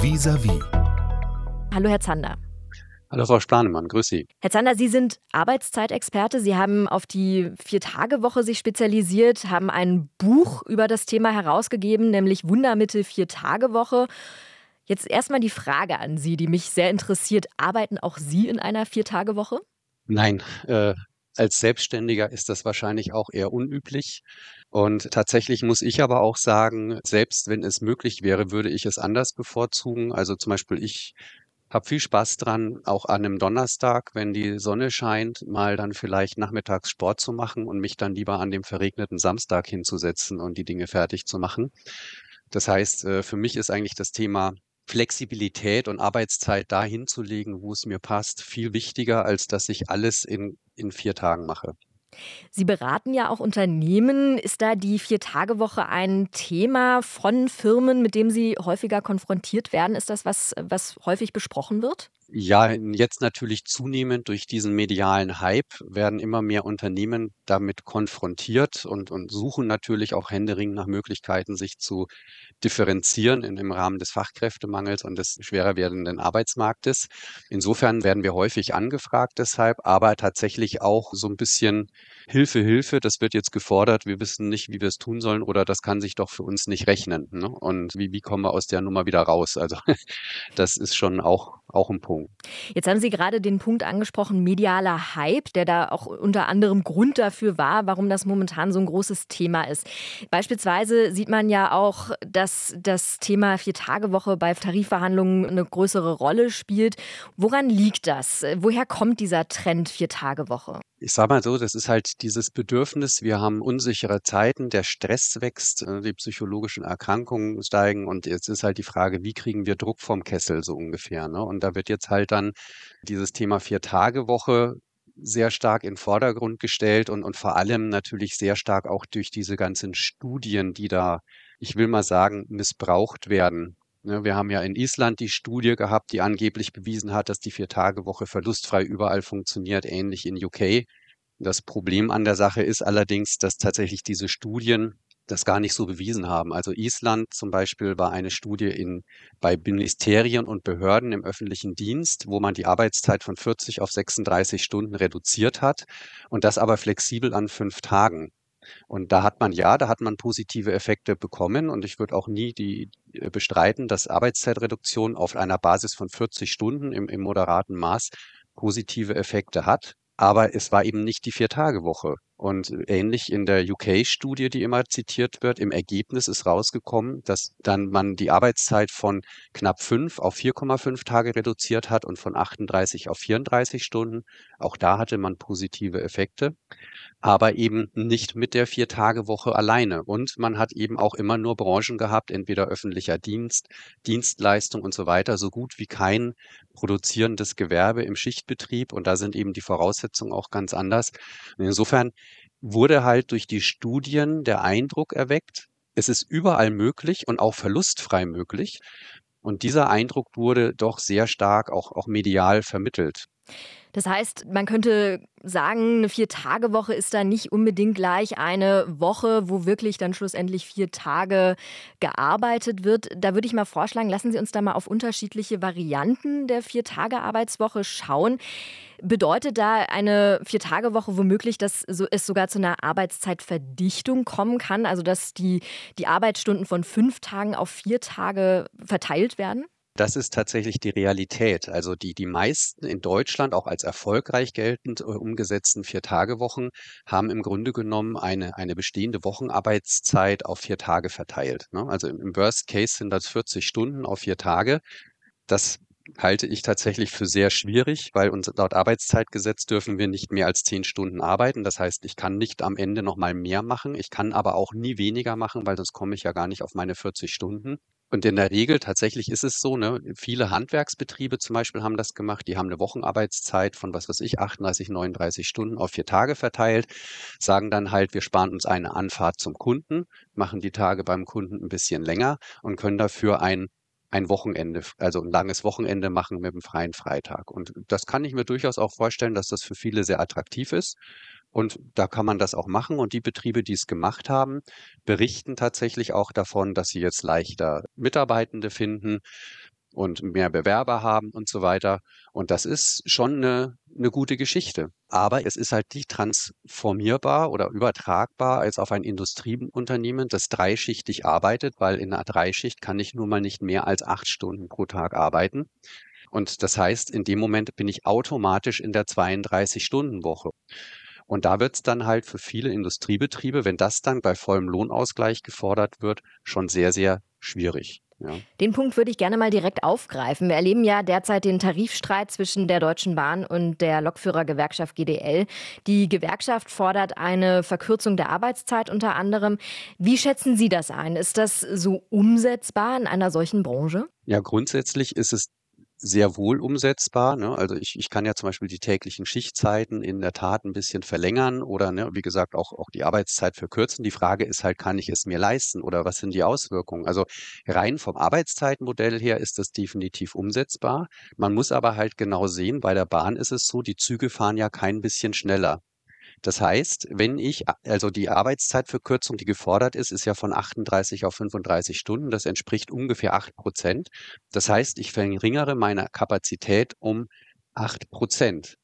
Vis-à-vis. Hallo, Herr Zander. Hallo Frau Splanemann, grüß Sie. Herr Zander, Sie sind Arbeitszeitexperte. Sie haben auf die Vier-Tage-Woche sich spezialisiert, haben ein Buch über das Thema herausgegeben, nämlich Wundermittel Vier-Tage-Woche. Jetzt erstmal die Frage an Sie, die mich sehr interessiert. Arbeiten auch Sie in einer Vier-Tage-Woche? Nein, äh, als Selbstständiger ist das wahrscheinlich auch eher unüblich. Und tatsächlich muss ich aber auch sagen, selbst wenn es möglich wäre, würde ich es anders bevorzugen. Also zum Beispiel ich habe viel Spaß dran, auch an einem Donnerstag, wenn die Sonne scheint, mal dann vielleicht nachmittags Sport zu machen und mich dann lieber an dem verregneten Samstag hinzusetzen und die Dinge fertig zu machen. Das heißt, äh, für mich ist eigentlich das Thema Flexibilität und Arbeitszeit dahin zu legen, wo es mir passt, viel wichtiger, als dass ich alles in, in vier Tagen mache. Sie beraten ja auch Unternehmen. Ist da die Vier-Tage-Woche ein Thema von Firmen, mit dem Sie häufiger konfrontiert werden? Ist das was, was häufig besprochen wird? Ja, jetzt natürlich zunehmend durch diesen medialen Hype werden immer mehr Unternehmen damit konfrontiert und, und suchen natürlich auch händeringend nach Möglichkeiten, sich zu differenzieren in, im Rahmen des Fachkräftemangels und des schwerer werdenden Arbeitsmarktes. Insofern werden wir häufig angefragt deshalb, aber tatsächlich auch so ein bisschen Hilfe, Hilfe, das wird jetzt gefordert, wir wissen nicht, wie wir es tun sollen oder das kann sich doch für uns nicht rechnen. Ne? Und wie, wie kommen wir aus der Nummer wieder raus? Also das ist schon auch, auch ein Punkt. Jetzt haben Sie gerade den Punkt angesprochen, medialer Hype, der da auch unter anderem Grund dafür war, warum das momentan so ein großes Thema ist. Beispielsweise sieht man ja auch, dass das Thema Vier-Tage-Woche bei Tarifverhandlungen eine größere Rolle spielt. Woran liegt das? Woher kommt dieser Trend Vier-Tage-Woche? Ich sage mal so, das ist halt dieses Bedürfnis, wir haben unsichere Zeiten, der Stress wächst, äh, die psychologischen Erkrankungen steigen und jetzt ist halt die Frage, wie kriegen wir Druck vom Kessel so ungefähr. Ne? Und da wird jetzt halt dann dieses Thema Vier-Tage-Woche sehr stark in Vordergrund gestellt und, und vor allem natürlich sehr stark auch durch diese ganzen Studien, die da, ich will mal sagen, missbraucht werden. Ne, wir haben ja in Island die Studie gehabt, die angeblich bewiesen hat, dass die Vier-Tage-Woche verlustfrei überall funktioniert, ähnlich in UK. Das Problem an der Sache ist allerdings, dass tatsächlich diese Studien das gar nicht so bewiesen haben. Also Island zum Beispiel war eine Studie in, bei Ministerien und Behörden im öffentlichen Dienst, wo man die Arbeitszeit von 40 auf 36 Stunden reduziert hat und das aber flexibel an fünf Tagen. Und da hat man ja, da hat man positive Effekte bekommen. Und ich würde auch nie die äh, bestreiten, dass Arbeitszeitreduktion auf einer Basis von 40 Stunden im, im moderaten Maß positive Effekte hat. Aber es war eben nicht die Vier-Tage-Woche. Und ähnlich in der UK-Studie, die immer zitiert wird, im Ergebnis ist rausgekommen, dass dann man die Arbeitszeit von knapp fünf auf 4,5 Tage reduziert hat und von 38 auf 34 Stunden. Auch da hatte man positive Effekte, aber eben nicht mit der Vier-Tage-Woche alleine. Und man hat eben auch immer nur Branchen gehabt, entweder öffentlicher Dienst, Dienstleistung und so weiter, so gut wie kein produzierendes Gewerbe im Schichtbetrieb. Und da sind eben die Voraussetzungen auch ganz anders. insofern wurde halt durch die Studien der Eindruck erweckt, es ist überall möglich und auch verlustfrei möglich. Und dieser Eindruck wurde doch sehr stark auch, auch medial vermittelt. Das heißt, man könnte sagen, eine Vier-Tage-Woche ist da nicht unbedingt gleich eine Woche, wo wirklich dann schlussendlich vier Tage gearbeitet wird. Da würde ich mal vorschlagen, lassen Sie uns da mal auf unterschiedliche Varianten der Vier-Tage-Arbeitswoche schauen. Bedeutet da eine Vier-Tage-Woche womöglich, dass es sogar zu einer Arbeitszeitverdichtung kommen kann? Also, dass die, die Arbeitsstunden von fünf Tagen auf vier Tage verteilt werden? Das ist tatsächlich die Realität. Also die, die meisten in Deutschland, auch als erfolgreich geltend äh, umgesetzten Vier-Tage-Wochen, haben im Grunde genommen eine, eine bestehende Wochenarbeitszeit auf vier Tage verteilt. Ne? Also im, Worst Case sind das 40 Stunden auf vier Tage. Das halte ich tatsächlich für sehr schwierig, weil uns laut Arbeitszeitgesetz dürfen wir nicht mehr als zehn Stunden arbeiten. Das heißt, ich kann nicht am Ende noch mal mehr machen. Ich kann aber auch nie weniger machen, weil sonst komme ich ja gar nicht auf meine 40 Stunden. Und in der Regel tatsächlich ist es so, ne, viele Handwerksbetriebe zum Beispiel haben das gemacht, die haben eine Wochenarbeitszeit von, was weiß ich, 38, 39 Stunden auf vier Tage verteilt, sagen dann halt, wir sparen uns eine Anfahrt zum Kunden, machen die Tage beim Kunden ein bisschen länger und können dafür ein ein Wochenende, also ein langes Wochenende machen mit einem freien Freitag. Und das kann ich mir durchaus auch vorstellen, dass das für viele sehr attraktiv ist. Und da kann man das auch machen. Und die Betriebe, die es gemacht haben, berichten tatsächlich auch davon, dass sie jetzt leichter Mitarbeitende finden. und mehr Bewerber haben und so weiter. Und das ist schon eine, eine gute Geschichte. Aber es ist halt nicht transformierbar oder übertragbar als auf ein Industrieunternehmen, das dreischichtig arbeitet, weil in einer Dreischicht kann ich nun mal nicht mehr als acht Stunden pro Tag arbeiten. Und das heißt, in dem Moment bin ich automatisch in der 32-Stunden-Woche. Und da wird es dann halt für viele Industriebetriebe, wenn das dann bei vollem Lohnausgleich gefordert wird, schon sehr, sehr schwierig. Ja. Den Punkt würde ich gerne mal direkt aufgreifen. Wir erleben ja derzeit den Tarifstreit zwischen der Deutschen Bahn und der Lokführergewerkschaft GDL. Die Gewerkschaft fordert eine Verkürzung der Arbeitszeit unter anderem. Wie schätzen Sie das ein? Ist das so umsetzbar in einer solchen Branche? Ja, grundsätzlich ist es sehr wohl umsetzbar. Ne? Also ich, ich kann ja zum Beispiel die täglichen Schichtzeiten in der Tat ein bisschen verlängern oder ne, wie gesagt auch, auch die Arbeitszeit verkürzen. Die Frage ist halt, kann ich es mir leisten oder was sind die Auswirkungen? Also rein vom Arbeitszeitmodell her ist das definitiv umsetzbar. Man muss aber halt genau sehen, bei der Bahn ist es so, die Züge fahren ja kein bisschen schneller. Das heißt, wenn ich, also die Arbeitszeitverkürzung, die gefordert ist, ist ja von 38 auf 35 Stunden. Das entspricht ungefähr 8 Prozent. Das heißt, ich verringere meine Kapazität um 8 Prozent.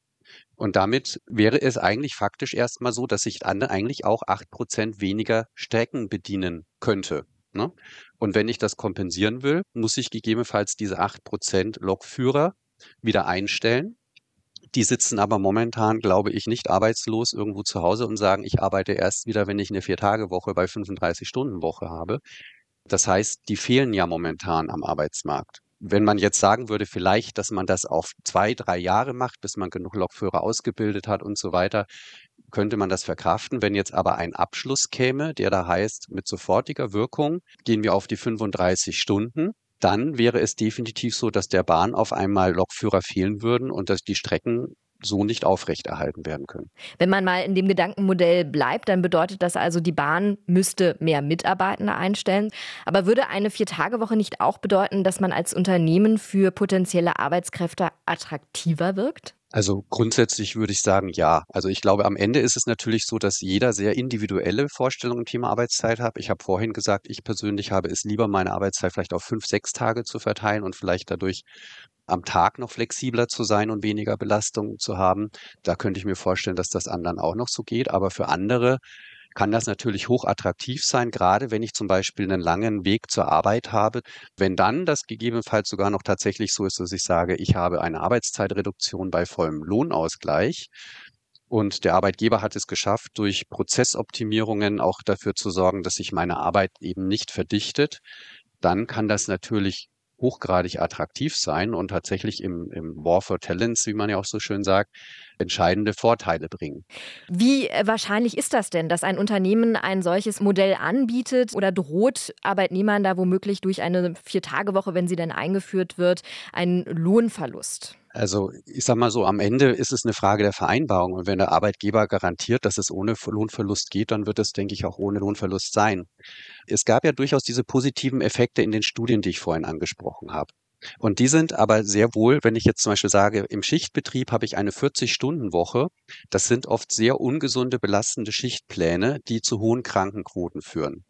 Und damit wäre es eigentlich faktisch erstmal so, dass ich dann eigentlich auch 8 Prozent weniger Strecken bedienen könnte. Ne? Und wenn ich das kompensieren will, muss ich gegebenenfalls diese 8 Prozent Lokführer wieder einstellen die sitzen aber momentan, glaube ich, nicht arbeitslos irgendwo zu Hause und sagen, ich arbeite erst wieder, wenn ich eine Vier-Tage-Woche bei 35-Stunden-Woche habe. Das heißt, die fehlen ja momentan am Arbeitsmarkt. Wenn man jetzt sagen würde, vielleicht, dass man das auf zwei, drei Jahre macht, bis man genug Lokführer ausgebildet hat und so weiter, könnte man das verkraften. Wenn jetzt aber ein Abschluss käme, der da heißt, mit sofortiger Wirkung gehen wir auf die 35 Stunden, dann wäre es definitiv so, dass der Bahn auf einmal Lokführer fehlen würden und dass die Strecken so nicht aufrechterhalten werden können. Wenn man mal in dem Gedankenmodell bleibt, dann bedeutet das also, die Bahn müsste mehr Mitarbeitende einstellen. Aber würde eine Viertagewoche nicht auch bedeuten, dass man als Unternehmen für potenzielle Arbeitskräfte attraktiver wirkt? Also grundsätzlich würde ich sagen, ja. Also ich glaube, am Ende ist es natürlich so, dass jeder sehr individuelle Vorstellungen im Thema Arbeitszeit hat. Ich habe vorhin gesagt, ich persönlich habe es lieber, meine Arbeitszeit vielleicht auf fünf, sechs Tage zu verteilen und vielleicht dadurch am Tag noch flexibler zu sein und weniger Belastung zu haben. Da könnte ich mir vorstellen, dass das anderen auch noch so geht. Aber für andere kann das natürlich hochattraktiv sein, gerade wenn ich zum Beispiel einen langen Weg zur Arbeit habe. Wenn dann das gegebenenfalls sogar noch tatsächlich so ist, dass ich sage, ich habe eine Arbeitszeitreduktion bei vollem Lohnausgleich, und der Arbeitgeber hat es geschafft, durch Prozessoptimierungen auch dafür zu sorgen, dass sich meine Arbeit eben nicht verdichtet. Dann kann das natürlich hochgradig attraktiv sein und tatsächlich im, im War for Talents, wie man ja auch so schön sagt, entscheidende Vorteile bringen. Wie äh, wahrscheinlich ist das denn, dass ein Unternehmen ein solches Modell anbietet oder droht Arbeitnehmern da womöglich durch eine Vier-Tage-Woche, wenn sie denn eingeführt wird, einen Lohnverlust? Also ich sage mal so, am Ende ist es eine Frage der Vereinbarung. Und wenn der Arbeitgeber garantiert, dass es ohne Lohnverlust geht, dann wird es, denke ich, auch ohne Lohnverlust sein. Es gab ja durchaus diese positiven Effekte in den Studien, die ich vorhin angesprochen habe. Und die sind aber sehr wohl, wenn ich jetzt zum Beispiel sage, im Schichtbetrieb habe ich eine 40-Stunden-Woche, das sind oft sehr ungesunde, belastende Schichtpläne, die zu hohen Krankenquoten führen.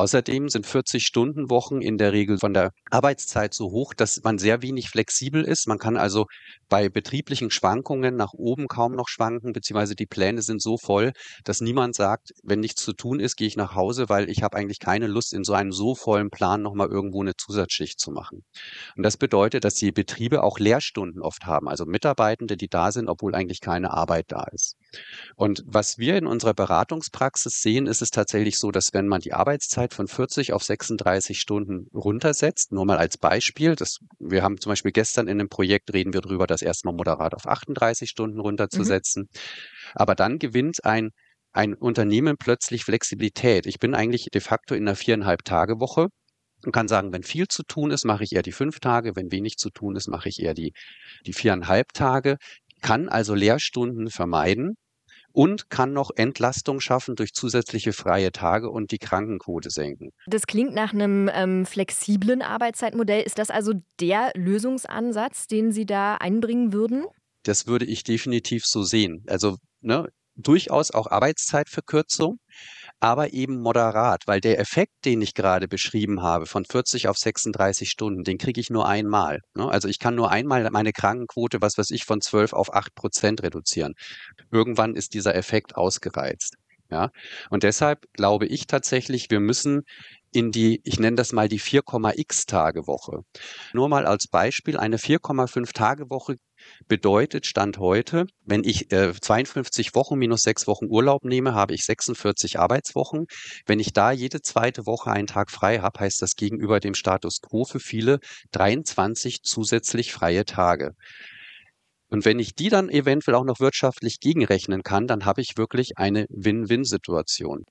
Außerdem sind 40-Stunden-Wochen in der Regel von der Arbeitszeit so hoch, dass man sehr wenig flexibel ist. Man kann also bei betrieblichen Schwankungen nach oben kaum noch schwanken, beziehungsweise die Pläne sind so voll, dass niemand sagt, wenn nichts zu tun ist, gehe ich nach Hause, weil ich habe eigentlich keine Lust, in so einem so vollen Plan nochmal irgendwo eine Zusatzschicht zu machen. Und das bedeutet, dass die Betriebe auch Lehrstunden oft haben, also Mitarbeitende, die da sind, obwohl eigentlich keine Arbeit da ist. Und was wir in unserer Beratungspraxis sehen, ist es tatsächlich so, dass wenn man die Arbeitszeit von 40 auf 36 Stunden runtersetzt, nur mal als Beispiel, das, wir haben zum Beispiel gestern in einem Projekt reden wir darüber, das erstmal moderat auf 38 Stunden mhm. runterzusetzen. Mhm. Aber dann gewinnt ein ein Unternehmen plötzlich Flexibilität. Ich bin eigentlich de facto in einer viereinhalb Tage Woche und kann sagen, wenn viel zu tun ist, mache ich eher die fünf Tage, wenn wenig zu tun ist, mache ich eher die, die viereinhalb Tage, kann also Lehrstunden vermeiden und kann noch Entlastung schaffen durch zusätzliche freie Tage und die Krankenquote senken. Das klingt nach einem ähm, flexiblen Arbeitszeitmodell. Ist das also der Lösungsansatz, den Sie da einbringen würden? Das würde ich definitiv so sehen. Also ne, durchaus auch Arbeitszeitverkürzung. Aber eben moderat, weil der Effekt, den ich gerade beschrieben habe, von 40 auf 36 Stunden, den kriege ich nur einmal. Ne? Also ich kann nur einmal meine Krankenquote, was weiß ich, von 12 auf 8 Prozent reduzieren. Irgendwann ist dieser Effekt ausgereizt. Ja, und deshalb glaube ich tatsächlich, wir müssen in die, ich nenne das mal die 4,x Tage Woche. Nur mal als Beispiel, eine 4,5 Tage Woche bedeutet Stand heute, wenn ich äh, 52 Wochen minus sechs Wochen Urlaub nehme, habe ich 46 Arbeitswochen. Wenn ich da jede zweite Woche einen Tag frei habe, heißt das gegenüber dem Status quo für viele 23 zusätzlich freie Tage. Und wenn ich die dann eventuell auch noch wirtschaftlich gegenrechnen kann, dann habe ich wirklich eine Win-Win-Situation.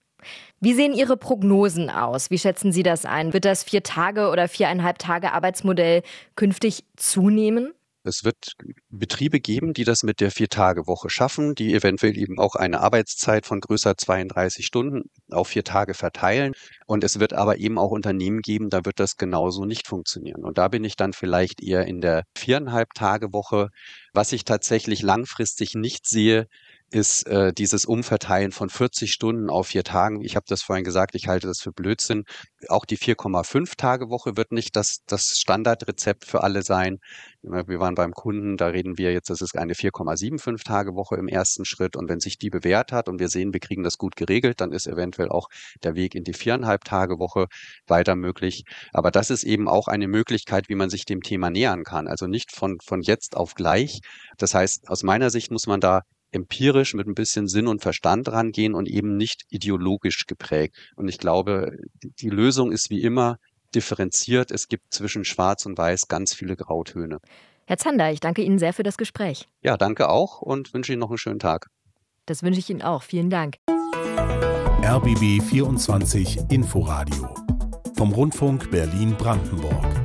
Wie sehen Ihre Prognosen aus? Wie schätzen Sie das ein? Wird das vier Tage oder viereinhalb Tage Arbeitsmodell künftig zunehmen? Es wird Betriebe geben, die das mit der Vier-Tage-Woche schaffen, die eventuell eben auch eine Arbeitszeit von größer 32 Stunden auf vier Tage verteilen. Und es wird aber eben auch Unternehmen geben, da wird das genauso nicht funktionieren. Und da bin ich dann vielleicht eher in der viereinhalb Tage Woche. Was ich tatsächlich langfristig nicht sehe, ist äh, dieses Umverteilen von 40 Stunden auf vier Tagen. Ich habe das vorhin gesagt, ich halte das für Blödsinn. Auch die 4,5 Tage Woche wird nicht das, das Standardrezept für alle sein. Wir waren beim Kunden, da reden wir jetzt, das ist eine 4,75 Tage Woche im ersten Schritt. Und wenn sich die bewährt hat und wir sehen, wir kriegen das gut geregelt, dann ist eventuell auch der Weg in die viereinhalb Tage Woche weiter möglich. Aber das ist eben auch eine Möglichkeit, wie man sich dem Thema nähern kann. Also nicht von, von jetzt auf gleich. Das heißt, aus meiner Sicht muss man da empirisch mit ein bisschen Sinn und Verstand rangehen und eben nicht ideologisch geprägt. Und ich glaube, die Lösung ist wie immer differenziert. Es gibt zwischen Schwarz und Weiß ganz viele Grautöne. Herr Zander, ich danke Ihnen sehr für das Gespräch. Ja, danke auch und wünsche Ihnen noch einen schönen Tag. Das wünsche ich Ihnen auch. Vielen Dank. RBB 24 Inforadio vom Rundfunk Berlin-Brandenburg.